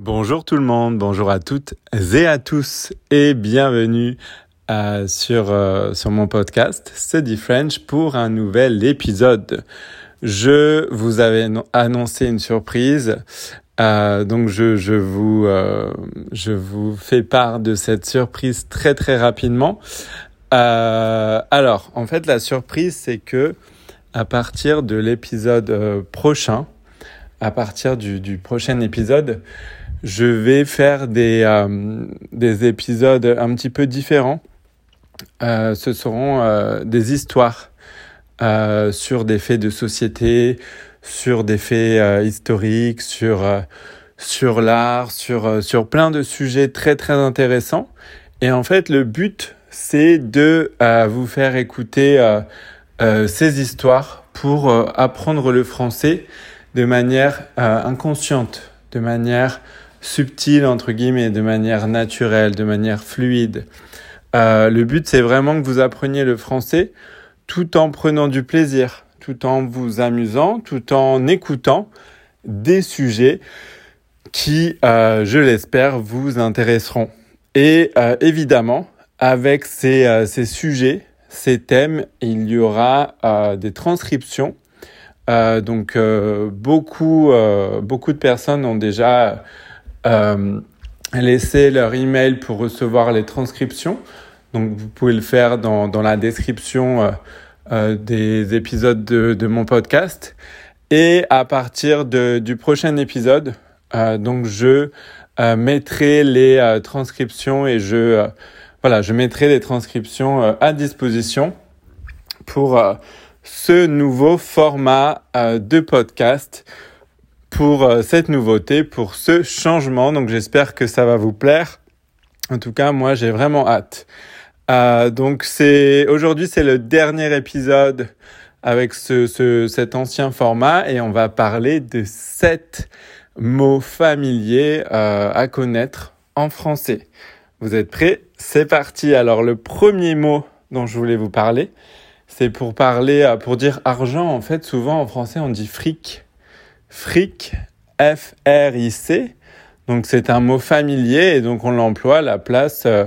Bonjour tout le monde, bonjour à toutes et à tous et bienvenue euh, sur, euh, sur mon podcast Study French pour un nouvel épisode. Je vous avais annoncé une surprise, euh, donc je, je, vous, je vous fais part de cette surprise très très rapidement. alors, en fait, la surprise, c'est que à partir de l'épisode prochain, à partir du, du prochain épisode, je vais faire des, euh, des épisodes un petit peu différents. Euh, ce seront euh, des histoires sur des faits de société, sur des faits historiques, sur, sur l'art, sur, sur plein de sujets très très intéressants. Et en fait, le but, c'est de vous faire écouter ces histoires pour apprendre le français de manière inconsciente, de manière subtil, entre guillemets, de manière naturelle, de manière fluide. Euh, le but, c'est vraiment que vous appreniez le français tout en prenant du plaisir, tout en vous amusant, tout en écoutant des sujets qui, euh, je l'espère, vous intéresseront. Et euh, évidemment, avec ces, sujets, ces thèmes, il y aura des transcriptions. donc beaucoup de personnes ont déjà euh, laisser leur email pour recevoir les transcriptions. Donc vous pouvez le faire dans, dans la description euh, euh des épisodes de, de, mon podcast. Et à partir de, du prochain épisode, donc je mettrai les transcriptions et je voilà, je mettrai les transcriptions à disposition pour ce nouveau format de podcast pour euh, cette nouveauté, pour ce changement. Donc j'espère que ça va vous plaire. En tout cas, moi j'ai vraiment hâte. Euh, donc c'est aujourd'hui c'est le dernier épisode avec ce, ce, cet ancien format et on va parler de sept mots familiers euh, à connaître en français. Vous êtes prêts? C'est parti. Alors le premier mot dont je voulais vous parler, c'est pour parler pour dire argent. En fait, souvent en français on dit fric. Fric, F-R-I-C. Donc c'est un mot familier et donc on l'emploie à la place euh,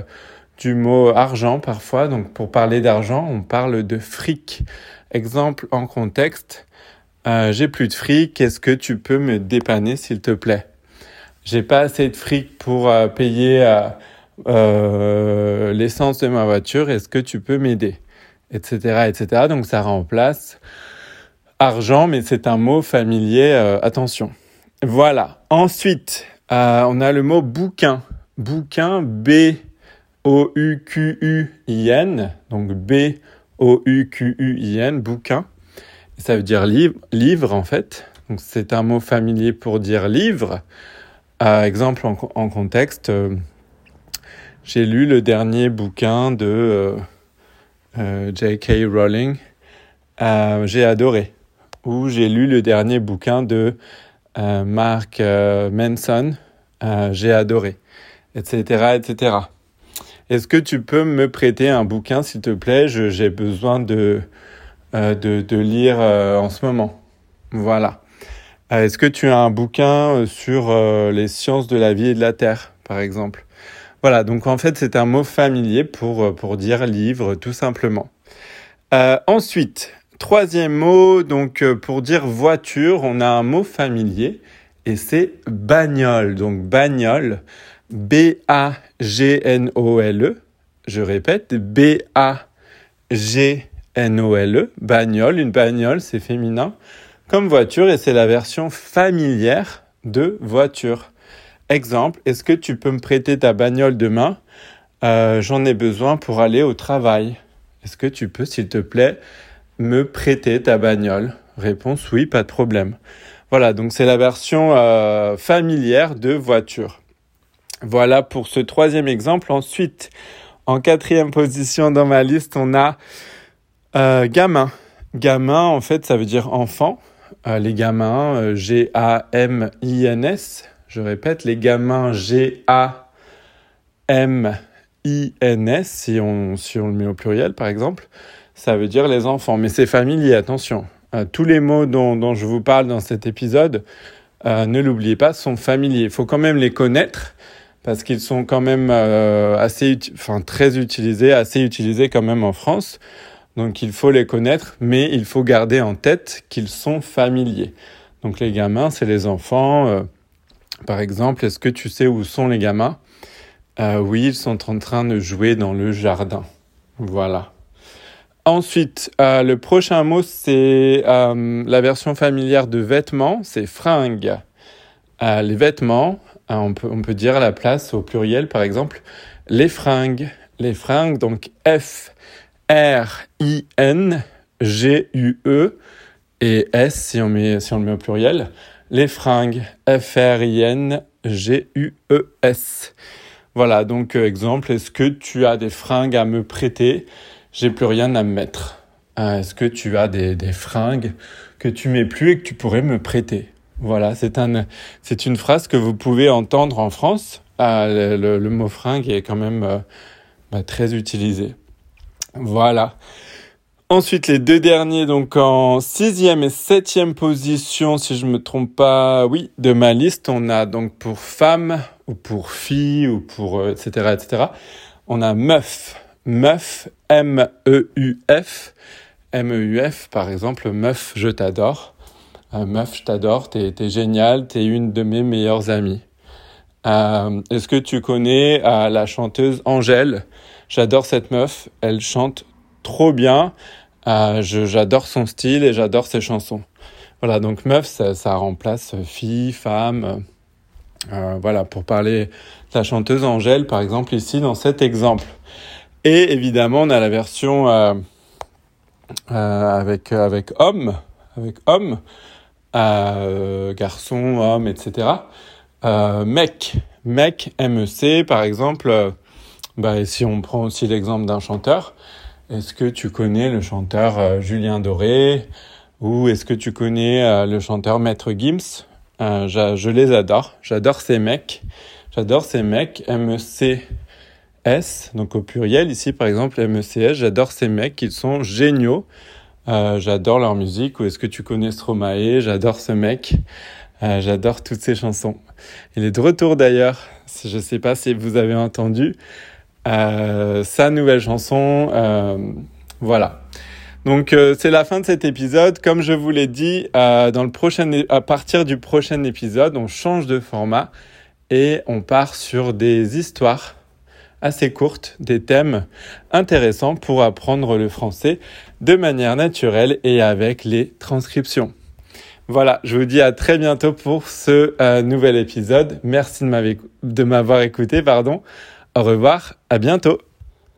du mot argent parfois. Donc pour parler d'argent, on parle de fric. Exemple en contexte, euh, j'ai plus de fric, est-ce que tu peux me dépanner s'il te plaît? J'ai pas assez de fric pour euh, payer l'essence de ma voiture, est-ce que tu peux m'aider? Etc. etc. Donc ça remplace argent, mais c'est un mot familier, euh, attention. Voilà. Ensuite, euh, on a le mot bouquin. Bouquin, B-O-U-Q-U-I-N. Donc B-O-U-Q-U-I-N, bouquin. Ça veut dire livre, en fait. Donc c'est un mot familier pour dire livre. Euh, exemple en, en contexte, j'ai lu le dernier bouquin de J.K. Rowling. j'ai adoré où j'ai lu le dernier bouquin de euh, Mark euh, Manson. Euh, j'ai adoré, etc., etc. Est-ce que tu peux me prêter un bouquin, s'il te plaît? J'ai besoin de, de, de, lire en ce moment. Voilà. Est-ce que tu as un bouquin sur les sciences de la vie et de la terre, par exemple? Voilà, donc en fait, c'est un mot familier pour, pour dire livre, tout simplement. ensuite, Troisième mot, donc euh, pour dire voiture, on a un mot familier et c'est bagnole. Donc bagnole, B-A-G-N-O-L-E. Je répète, B-A-G-N-O-L-E. Bagnole, une bagnole, c'est féminin comme voiture et c'est la version familière de voiture. Exemple, est-ce que tu peux me prêter ta bagnole demain? Euh, J'en ai besoin pour aller au travail. Est-ce que tu peux, s'il te plaît, me prêter ta bagnole Réponse oui, pas de problème. Voilà, donc c'est la version euh, familière de voiture. Voilà pour ce troisième exemple. Ensuite, en quatrième position dans ma liste, on a euh, gamin. Gamin, en fait, ça veut dire enfant. Euh, les gamins, G-A-M-I-N-S. Je répète, les gamins, G-A-M-I-N-S, si on, si on le met au pluriel, par exemple ça veut dire les enfants. Mais c'est familier, attention. Euh, tous les mots dont, je vous parle dans cet épisode ne l'oubliez pas, sont familiers. Il faut quand même les connaître parce qu'ils sont quand même assez, enfin très utilisés, assez utilisés quand même en France. Donc il faut les connaître, mais il faut garder en tête qu'ils sont familiers. Donc les gamins, c'est les enfants. par exemple, est-ce que tu sais où sont les gamins? Oui, ils sont en train de jouer dans le jardin. Voilà. Ensuite, euh, le prochain mot, c'est euh, la version familière de vêtements, c'est fringues. Euh, les vêtements, on, peut, on peut dire à la place au pluriel, par exemple, les fringues. Les fringues, donc F, R, I, N, G, U, E et S si on, met, si on le met au pluriel. Les fringues, F, R, I, N, G, U, E, S. Voilà, donc exemple, est-ce que tu as des fringues à me prêter? J'ai plus rien à me mettre. Euh, est-ce que tu as des, des, fringues que tu mets plus et que tu pourrais me prêter? Voilà, c'est un, c'est une phrase que vous pouvez entendre en France. Euh, le, mot fringue est quand même euh, bah, très utilisé. Voilà. Ensuite, les deux derniers, donc en sixième et septième position, si je me trompe pas, oui, de ma liste, on a donc pour femme ou pour fille ou pour etc etc. On a meuf meuf, M-E-U-F. M-E-U-F, par exemple, meuf, je t'adore. Euh, meuf, je t'adore, t'es, t'es génial, t'es une de mes meilleures amies. Euh, est-ce que tu connais euh, la chanteuse Angèle? J'adore cette meuf, elle chante trop bien. j'adore son style et j'adore ses chansons. Voilà, donc meuf, ça, ça remplace fille, femme. voilà, pour parler de la chanteuse Angèle, par exemple, ici, dans cet exemple. Et évidemment, on a la version euh, euh, avec, avec homme, avec homme, euh, garçon, homme, etc. mec, mec, MEC, par exemple. bah, si on prend aussi l'exemple d'un chanteur, est-ce que tu connais le chanteur Julien Doré? Ou est-ce que tu connais le chanteur Maître Gims? Je, les adore, j'adore ces mecs, j'adore ces mecs, MEC S, donc au pluriel. Ici, par exemple, MECS, j'adore ces mecs, ils sont géniaux. Euh, j'adore leur musique. Ou est-ce que tu connais Stromae? J'adore ce mec. Euh, j'adore toutes ses chansons. Il est de retour d'ailleurs. Je ne sais pas si vous avez entendu euh, sa nouvelle chanson. voilà. Donc c'est la fin de cet épisode. Comme je vous l'ai dit, dans le prochain, à partir du prochain épisode, on change de format et on part sur des histoires assez courtes, des thèmes intéressants pour apprendre le français de manière naturelle et avec les transcriptions. Voilà, je vous dis à très bientôt pour ce euh, nouvel épisode. Merci de m'avoir écouté, pardon. Au revoir, à bientôt.